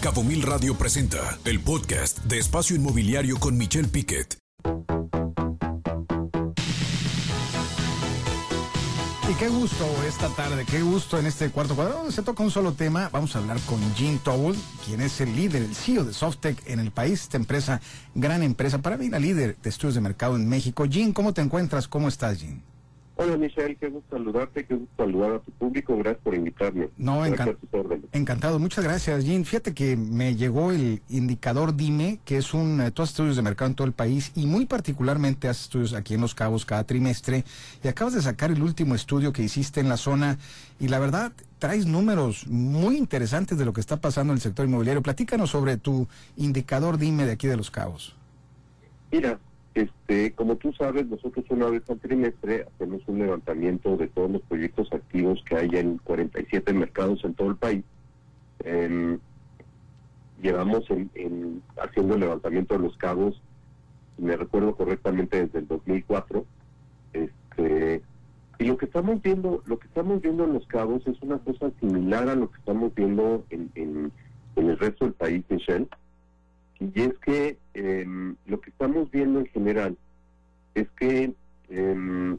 Cabo Mil Radio presenta el podcast de Espacio Inmobiliario con Michelle Piquet. Y qué gusto esta tarde, qué gusto en este cuarto cuadro donde se toca un solo tema. Vamos a hablar con Jim Towell, quien es el líder, el CEO de Softec en el país, esta empresa, gran empresa, para mí la líder de estudios de mercado en México. Jim, ¿cómo te encuentras? ¿Cómo estás, Jim? Hola Michelle, qué gusto saludarte, qué gusto saludar a tu público, gracias por invitarme. No, encan encantado, muchas gracias Jim. Fíjate que me llegó el indicador DIME, que es un, eh, tú haces estudios de mercado en todo el país y muy particularmente haces estudios aquí en Los Cabos cada trimestre y acabas de sacar el último estudio que hiciste en la zona y la verdad traes números muy interesantes de lo que está pasando en el sector inmobiliario. Platícanos sobre tu indicador DIME de aquí de Los Cabos. Mira, este, como tú sabes, nosotros una vez al trimestre hacemos un levantamiento de todos los proyectos activos que hay en 47 mercados en todo el país. llevamos en, haciendo el levantamiento de los cabos, me recuerdo correctamente desde el 2004. Este, y lo que estamos viendo, lo que estamos viendo en los cabos es una cosa similar a lo que estamos viendo en, en, en el resto del país, Michelle y es que em, lo que estamos viendo en general es que em,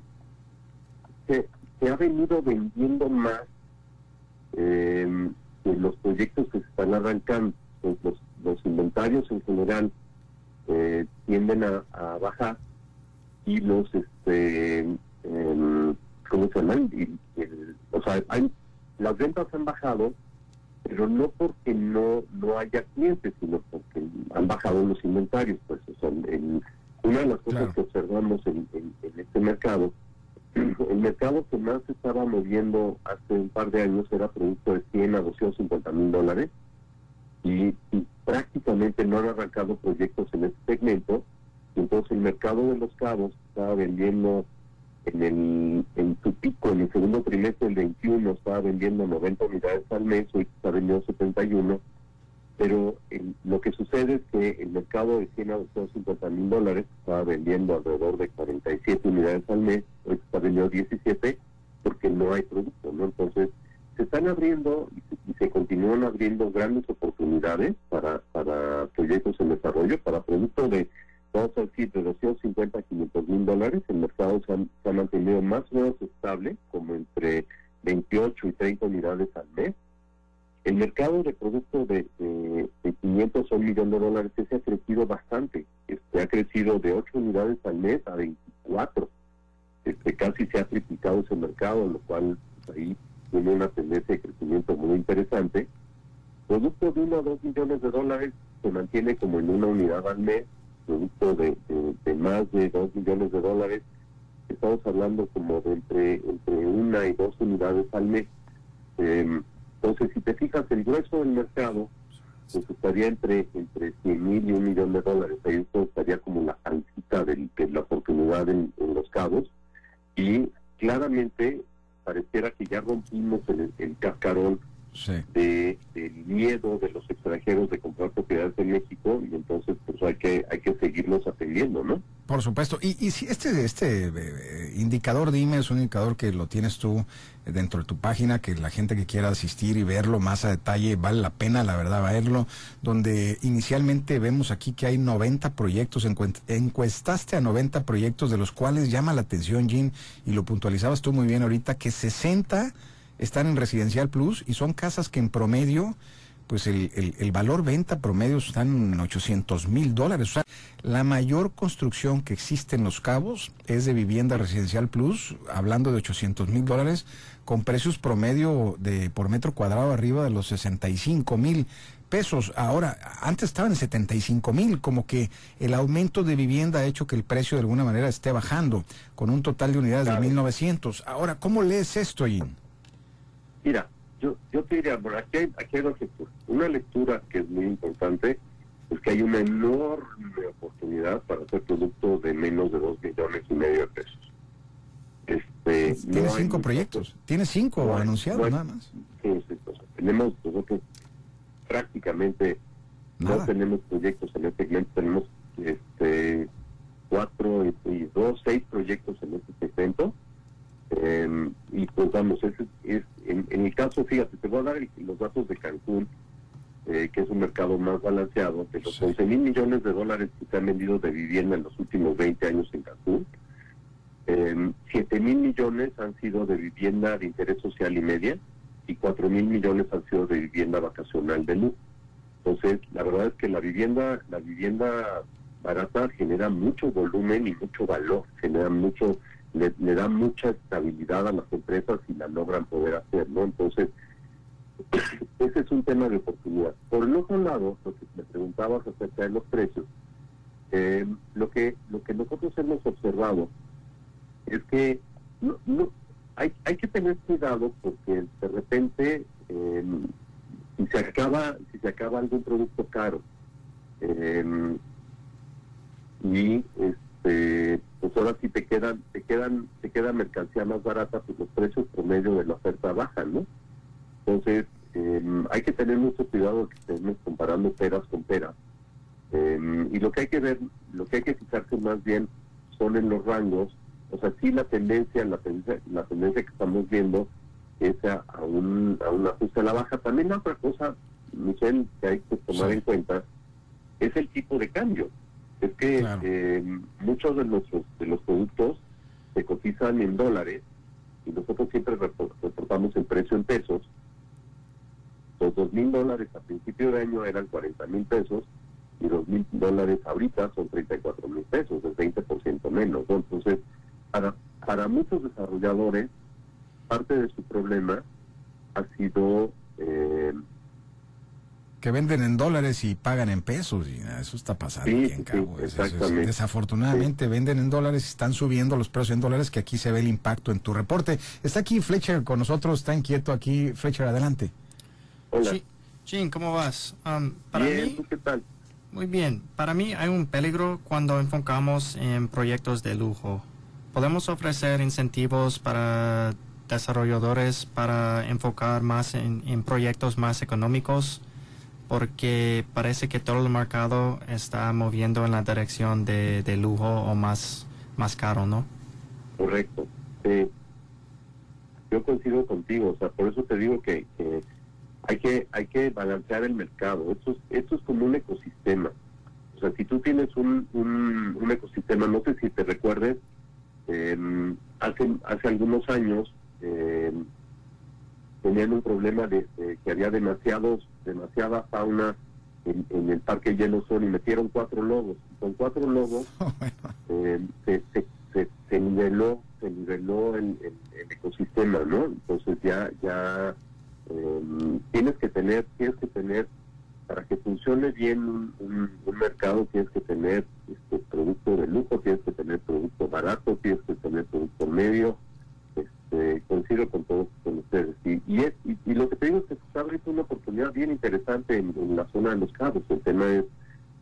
se, ha venido vendiendo más eh, los proyectos que se están arrancando. Pues los, inventarios en general eh, tienden a, bajar y los, este, ¿cómo se llaman? o sea, hay, las ventas han bajado pero no porque no no haya clientes, sino porque han bajado los inventarios. Pues una de las cosas que observamos en, este mercado, el mercado que más se estaba moviendo hace un par de años era producto de 100 a 250 mil dólares y, prácticamente no han arrancado proyectos en este segmento. Entonces el mercado de los cabos estaba vendiendo en, el, en su pico, en el segundo trimestre del 21, estaba vendiendo 90 unidades al mes, hoy está vendiendo 71, pero lo que sucede es que el mercado de 100 a 250 mil dólares estaba vendiendo alrededor de 47 unidades al mes, hoy está vendiendo 17, porque no hay producto, ¿no? Entonces, se están abriendo y se, continúan abriendo grandes oportunidades para, para proyectos en desarrollo, para productos de vamos a decir, de 250 a 500 mil dólares. El mercado se, ha mantenido más o menos estable, como entre 28 y 30 unidades al mes. El mercado de productos de, de, 500 a un millón de dólares ese ha crecido bastante. Este, ha crecido de 8 unidades al mes a 24. Este, casi se ha triplicado ese mercado, lo cual pues, ahí tiene una tendencia de crecimiento muy interesante. Producto de 1 a 2 millones de dólares se mantiene como en una unidad al mes producto de, más de 2 millones de dólares, estamos hablando como de entre, entre una y dos unidades al mes. Em, entonces, si te fijas, el grueso del mercado pues estaría entre entre 100 mil y un millón de dólares. Ahí esto estaría como la salsita de, la oportunidad en, los cabos. Y claramente pareciera que ya rompimos el, el cascarón de, del miedo de los extranjeros de comprar propiedades en México y entonces pues hay que hay que seguirlos atendiendo, ¿no? Por supuesto. Y, y si este este eh, indicador dime es un indicador que lo tienes tú dentro de tu página que la gente que quiera asistir y verlo más a detalle vale la pena, la verdad, verlo, donde inicialmente vemos aquí que hay 90 proyectos, encuestaste a 90 proyectos de los cuales llama la atención, Jim, y lo puntualizabas tú muy bien ahorita, que 60 están en Residencial Plus y son casas que en promedio, pues el, el, valor venta promedio están en 800 mil dólares. O sea, la mayor construcción que existe en Los Cabos es de vivienda Residencial Plus, hablando de 800 mil dólares, con precios promedio de por metro cuadrado arriba de los 65 mil pesos. Ahora, antes estaban en 75 mil, como que el aumento de vivienda ha hecho que el precio de alguna manera esté bajando, con un total de unidades de 1.900. Ahora, ¿cómo lees esto, Ian? Mira, yo, yo te diría, bueno, aquí hay, aquí hay dos lecturas. Una lectura que es muy importante es que hay una enorme oportunidad para hacer productos de menos de dos millones y medio de pesos. Este, Tiene cinco proyectos, tiene cinco anunciados nada más. Sí, sí, tenemos nosotros prácticamente no tenemos proyectos en este segmento, tenemos este cuatro y, dos, seis proyectos en este en, el los datos de Cancún. eh, que es un mercado más balanceado, de los 11 mil millones de dólares que se han vendido de vivienda en los últimos 20 años en Cancún, eh, 7 mil millones han sido de vivienda de interés social y media y 4 mil millones han sido de vivienda vacacional de lujo. Entonces, la verdad es que la vivienda, la vivienda barata genera mucho volumen y mucho valor, genera mucho, le, le da mucha estabilidad a las empresas y la logran poder hacer, ¿no? Entonces, ese es un tema de oportunidad. Por el otro lado, lo que me preguntabas acerca de los precios, eh, lo que lo que nosotros hemos observado es que no, hay, hay que tener cuidado porque de repente eh, si se acaba si se acaba algún producto caro eh, y este pues ahora si te quedan te quedan te queda mercancía más barata pues los precios promedio de la oferta bajan no entonces eh, hay que tener mucho cuidado que estemos comparando peras con peras eh, y lo que hay que ver lo que hay que fijarse más bien son en los rangos o sea sí la tendencia la tendencia la tendencia que estamos viendo es a, a un a un ajuste a la baja también la otra cosa Michelle que hay que tomar Sí. en cuenta es el tipo de cambio es que Claro. eh, muchos de nuestros de los productos se cotizan en dólares y nosotros siempre repor- reportamos el precio en pesos. Los dos mil dólares a principio de año eran 40 mil pesos y dos mil dólares ahorita son 34 mil pesos, es 20% menos. ¿no? Entonces, para, para muchos desarrolladores, parte de su problema ha sido eh, que venden en dólares y pagan en pesos. Y eso está pasando Sí, aquí en Cabo. sí, desafortunadamente venden en dólares y están subiendo los precios en dólares, que aquí se ve el impacto en tu reporte. Está aquí Fletcher con nosotros, está inquieto aquí. Fletcher, adelante. Hola, Sí, Jean, ¿cómo vas? Um, para bien, mí, ¿tú qué tal? muy bien. Para mí hay un peligro cuando enfocamos en proyectos de lujo. Podemos ofrecer incentivos para desarrolladores para enfocar más en, en proyectos más económicos porque parece que todo el mercado está moviendo en la dirección de, de lujo o más, más caro, ¿no? Correcto. Sí. Yo coincido contigo, o sea, por eso te digo que, que hay que hay que balancear el mercado. Esto es, esto es como un ecosistema. O sea, si tú tienes un, un, un ecosistema, no sé si te recuerdes, eh, hace hace algunos años eh, tenían un problema de, de que había demasiados demasiada fauna en, en el parque Yellowstone y metieron cuatro lobos. Con cuatro lobos eh, se, se, se, se niveló se niveló el, el, el ecosistema no entonces ya ya eh, tienes que tener tienes que tener para que funcione bien un, mercado tienes que tener este producto de lujo tienes que tener producto barato tienes que tener producto medio este coincido con todos con ustedes. Y y, es, y, lo que te digo es que está abriendo una oportunidad bien interesante en, en la zona de los cabos el tema es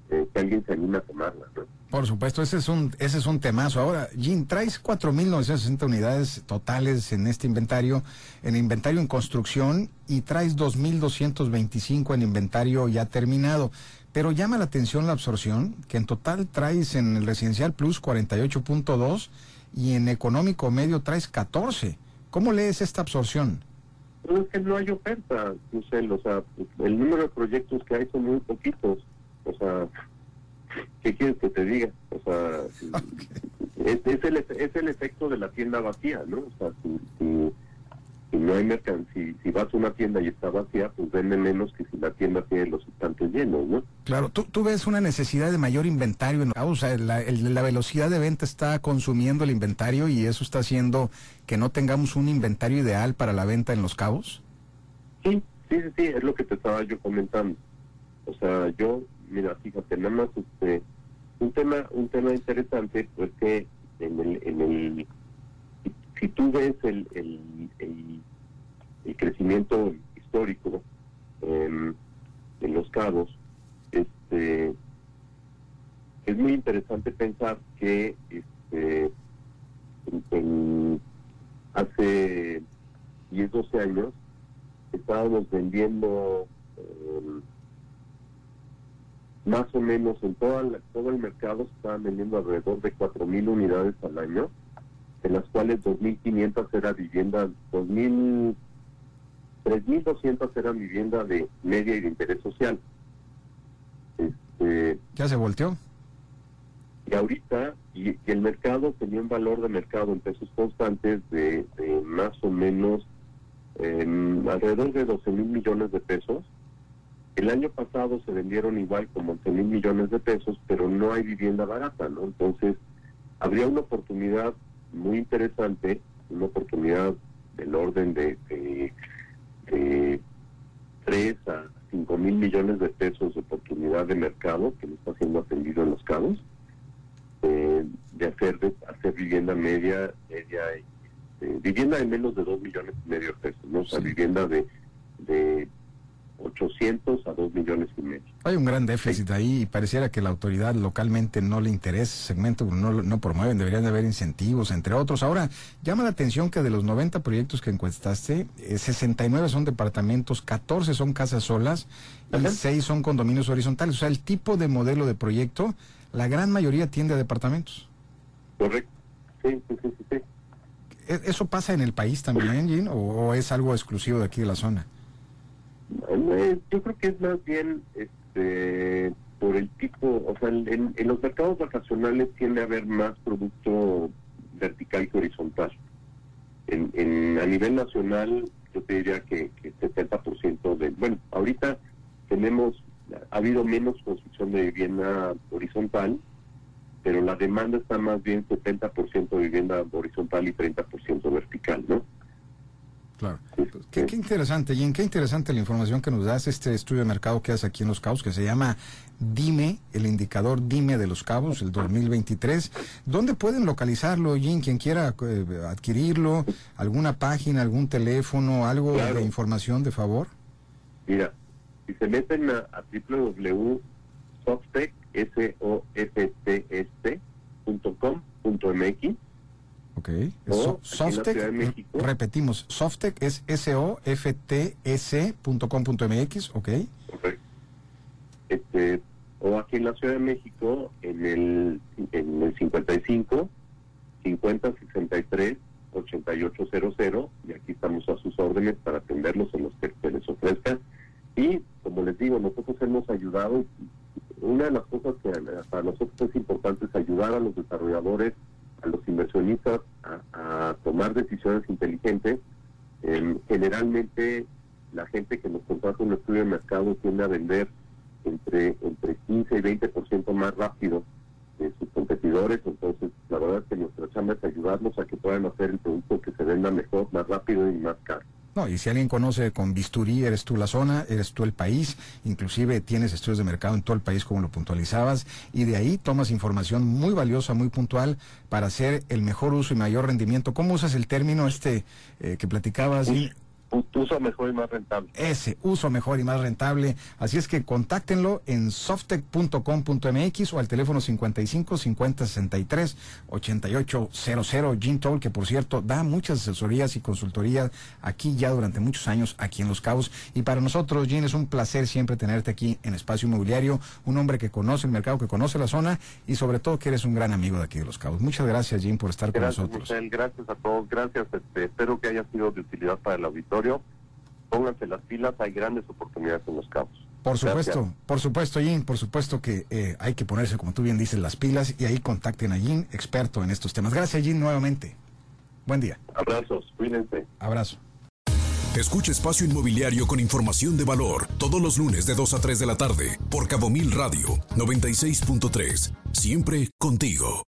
eh, que alguien se anime a tomarla ¿no? Por supuesto, ese es un, ese es un temazo. Ahora, Jim, traes 4.960 unidades totales en este inventario, en inventario en construcción, y traes 2.225 en inventario ya terminado. Pero llama la atención la absorción, que en total traes en el residencial plus 48.2 y en económico medio traes 14. ¿Cómo lees esta absorción? Pero es que no hay oferta, Michelle, o sea, el número de proyectos que hay son muy poquitos, o sea, ¿qué quieres que te diga? O sea, es, es el, es el efecto de la tienda vacía, ¿no? O sea, si, si, si no hay mercancía, si, si vas a una tienda y está vacía, pues vende menos que si la tienda tiene los estantes llenos, ¿no? Claro, ¿tú, tú ves una necesidad de mayor inventario, en, o sea, la, el- la velocidad de venta está consumiendo el inventario y eso está haciendo que no tengamos un inventario ideal para la venta en los cabos. Sí, sí, sí, sí, es lo que te estaba yo comentando. O sea, yo, mira, fíjate, nada más este, un tema, un tema interesante, pues que en el, en el, si, tú ves el, el, el, crecimiento histórico em, en los cabos, este, es muy interesante pensar que este, en- hace 10, 12 años estábamos vendiendo eh, más o menos en toda la- todo el mercado se estaban vendiendo alrededor de 4.000 unidades al año, de las cuales 2.500 era vivienda, 2.000 3.200 eran vivienda de media y de interés social. Este, ¿Ya se volteó? Y ahorita, y, el mercado tenía un valor de mercado en pesos constantes de, más o menos alrededor de 12 mil millones de pesos. El año pasado se vendieron igual como 11 mil millones de pesos, pero no hay vivienda barata, ¿no? Entonces, habría una oportunidad muy interesante, una oportunidad del orden de, de, 3 a 5 mil millones de pesos de oportunidad de mercado que no está siendo atendido en los cabos, eh, de hacer de hacer vivienda media, media este, vivienda de menos de 2 millones y medio de pesos, ¿no? O sea, vivienda de, de 800 a 2 millones y medio. Hay un gran déficit ahí y pareciera que la autoridad localmente no le interesa ese segmento, no, no promueven, deberían de haber incentivos, entre otros. Ahora, llama la atención que de los 90 proyectos que encuestaste, 69 eh, son departamentos, 14 son casas solas y 6 son condominios horizontales. O sea, el tipo de modelo de proyecto, la gran mayoría tiende a departamentos. Correcto. Sí, sí, sí, sí. ¿E-, ¿Eso pasa en el país también, Jean, o es algo exclusivo de aquí de la zona? Yo creo que es más bien este por el tipo, o sea, en, los mercados vacacionales tiende a haber más producto vertical que horizontal. En, a nivel nacional, yo te diría que, que 70% de, bueno, ahorita tenemos, ha habido menos construcción de vivienda horizontal, pero la demanda está más bien 70% de vivienda horizontal y 30% vertical, ¿no? Claro. Qué, interesante, Jim, qué interesante la información que nos das, este estudio de mercado que hace aquí en Los Cabos, que se llama Dime, el indicador Dime de Los Cabos, el 2023. ¿Dónde pueden localizarlo, Jim? Quien quiera eh, adquirirlo, alguna página, algún teléfono, algo de información, de favor. Mira, si se meten a, a s o f t s Ok. Softec, repetimos, Softec es S-O-F-T-S.com.mx, ok. Este, o aquí en la Ciudad de México, en el, en el 55 50 63 8800, y aquí estamos a sus órdenes para atenderlos en los que se les ofrezca. Y como les digo, nosotros hemos ayudado, una de las cosas que para nosotros es importante es ayudar a los desarrolladores a los inversionistas a, tomar decisiones inteligentes. generalmente la gente que nos contrata un estudio de mercado tiende a vender entre, entre 15 y 20% más rápido de sus competidores, entonces la verdad es que nuestra chamba es ayudarlos a que puedan hacer el producto que se venda mejor, más rápido y más caro. No, y si alguien conoce con bisturí, eres tú la zona, eres tú el país, inclusive tienes estudios de mercado en todo el país como lo puntualizabas, y de ahí tomas información muy valiosa, muy puntual para hacer el mejor uso y mayor rendimiento. ¿Cómo usas el término este eh, que platicabas? Uso mejor y más rentable. Ese, uso mejor y más rentable. Así es que contáctenlo en softec.com.mx o al teléfono 55 50 63 88 00. Gene Toll, que por cierto da muchas asesorías y consultorías aquí ya durante muchos años aquí en Los Cabos. Y para nosotros, Gene, es un placer siempre tenerte aquí en Espacio Inmobiliario, un hombre que conoce el mercado, que conoce la zona y sobre todo que eres un gran amigo de aquí de Los Cabos. Muchas gracias, Gene, por estar con nosotros. gracias a todos, gracias. Este, espero que haya sido de utilidad para el auditorio pónganse las pilas, hay grandes oportunidades en los cabos. Por supuesto, por supuesto, Jim, por supuesto que eh, hay que ponerse, como tú bien dices, las pilas y ahí contacten a Jim, experto en estos temas. Gracias, Jim, nuevamente. Buen día. Abrazos, cuídense. Abrazo. Escucha Espacio Inmobiliario con información de valor todos los lunes de 2 a 3 de la tarde por Cabo Mil Radio 96.3. Siempre contigo.